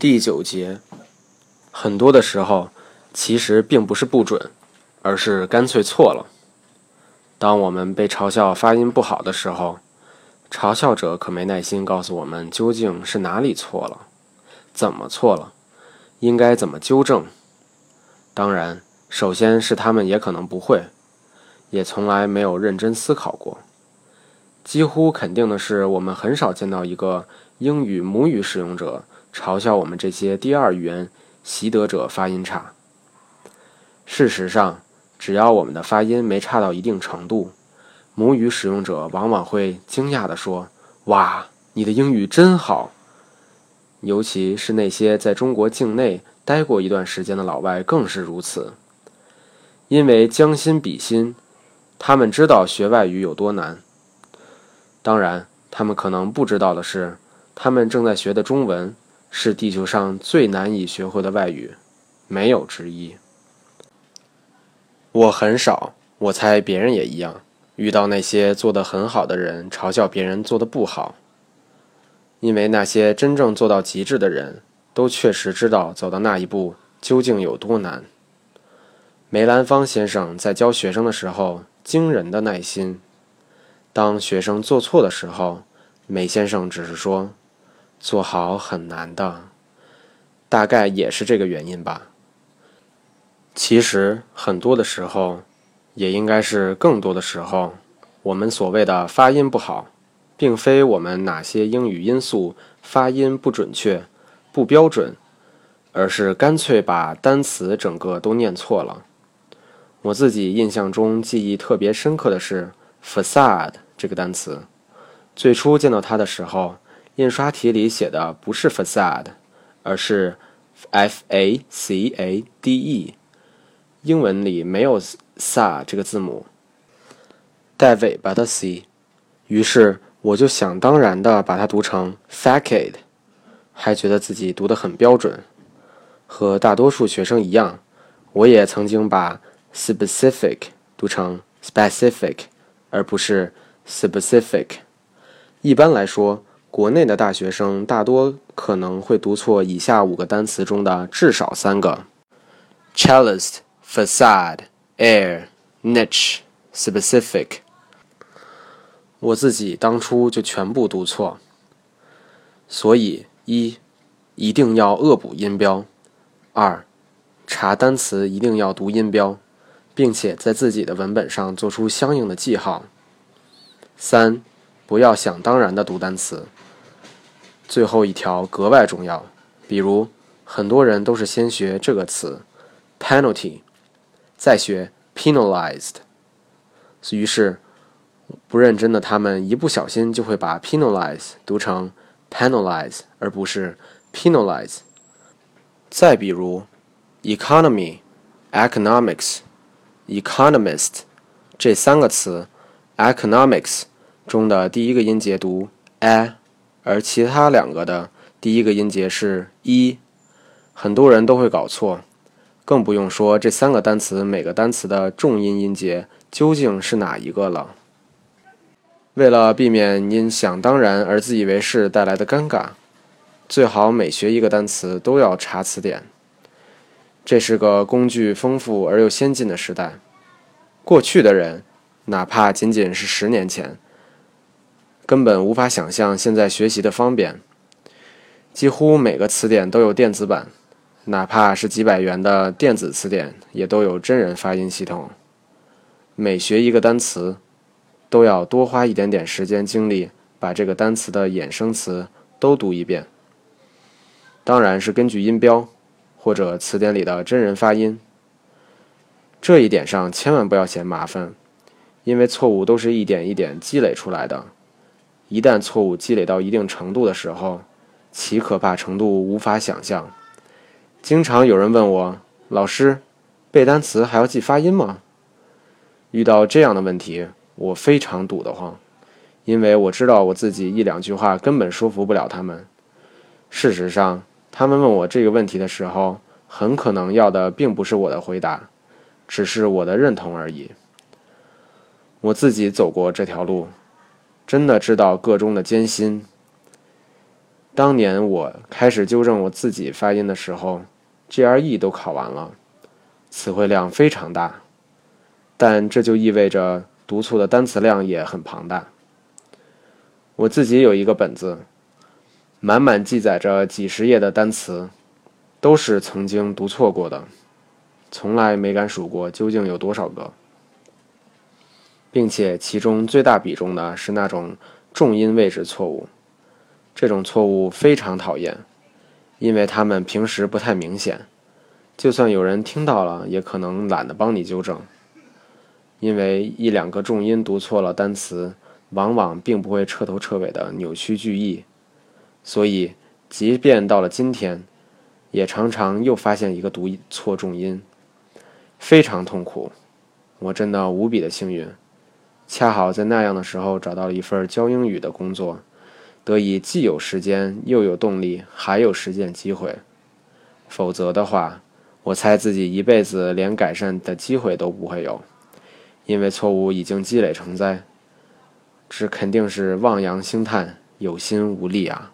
第九节，很多的时候，其实并不是不准，而是干脆错了。当我们被嘲笑发音不好的时候，嘲笑者可没耐心告诉我们究竟是哪里错了，怎么错了，应该怎么纠正。当然，首先是他们也可能不会，也从来没有认真思考过。几乎肯定的是，我们很少见到一个英语母语使用者。嘲笑我们这些第二语言习得者发音差。事实上，只要我们的发音没差到一定程度，母语使用者往往会惊讶地说：“哇，你的英语真好！”尤其是那些在中国境内待过一段时间的老外更是如此。因为将心比心，他们知道学外语有多难。当然，他们可能不知道的是，他们正在学的中文。是地球上最难以学会的外语，没有之一。我很少，我猜别人也一样，遇到那些做得很好的人嘲笑别人做得不好，因为那些真正做到极致的人都确实知道走到那一步究竟有多难。梅兰芳先生在教学生的时候，惊人的耐心。当学生做错的时候，梅先生只是说。做好很难的，大概也是这个原因吧。其实很多的时候，也应该是更多的时候，我们所谓的发音不好，并非我们哪些英语因素发音不准确、不标准，而是干脆把单词整个都念错了。我自己印象中记忆特别深刻的是 “facade” 这个单词，最初见到它的时候。印刷体里写的不是 facade，而是 f a c a d e，英文里没有 sa 这个字母，带尾巴的 c，于是我就想当然的把它读成 facade，还觉得自己读得很标准。和大多数学生一样，我也曾经把 specific 读成 specific，而不是 specific。一般来说。国内的大学生大多可能会读错以下五个单词中的至少三个：cellist、facade、air、niche、specific。我自己当初就全部读错。所以，一，一定要恶补音标；二，查单词一定要读音标，并且在自己的文本上做出相应的记号；三，不要想当然的读单词。最后一条格外重要，比如很多人都是先学这个词 penalty，再学 penalized，于是不认真的他们一不小心就会把 penalize 读成 penalize 而不是 penalize。再比如 economy、economics、economist 这三个词，economics 中的第一个音节读 a。而其他两个的第一个音节是一，很多人都会搞错，更不用说这三个单词每个单词的重音音节究竟是哪一个了。为了避免因想当然而自以为是带来的尴尬，最好每学一个单词都要查词典。这是个工具丰富而又先进的时代，过去的人，哪怕仅仅是十年前。根本无法想象现在学习的方便。几乎每个词典都有电子版，哪怕是几百元的电子词典，也都有真人发音系统。每学一个单词，都要多花一点点时间精力，把这个单词的衍生词都读一遍。当然是根据音标，或者词典里的真人发音。这一点上千万不要嫌麻烦，因为错误都是一点一点积累出来的。一旦错误积累到一定程度的时候，其可怕程度无法想象。经常有人问我：“老师，背单词还要记发音吗？”遇到这样的问题，我非常堵得慌，因为我知道我自己一两句话根本说服不了他们。事实上，他们问我这个问题的时候，很可能要的并不是我的回答，只是我的认同而已。我自己走过这条路。真的知道个中的艰辛。当年我开始纠正我自己发音的时候，GRE 都考完了，词汇量非常大，但这就意味着读错的单词量也很庞大。我自己有一个本子，满满记载着几十页的单词，都是曾经读错过的，从来没敢数过究竟有多少个，并且其中最大比重的是那种重音位置错误。这种错误非常讨厌，因为他们平时不太明显，就算有人听到了，也可能懒得帮你纠正。因为一两个重音读错了单词，往往并不会彻头彻尾的扭曲句意，所以即便到了今天，也常常又发现一个读错重音，非常痛苦。我真的无比的幸运，恰好在那样的时候找到了一份教英语的工作。得以既有时间又有动力，还有实践机会。否则的话，我猜自己一辈子连改善的机会都不会有，因为错误已经积累成灾。这肯定是望洋兴叹，有心无力啊。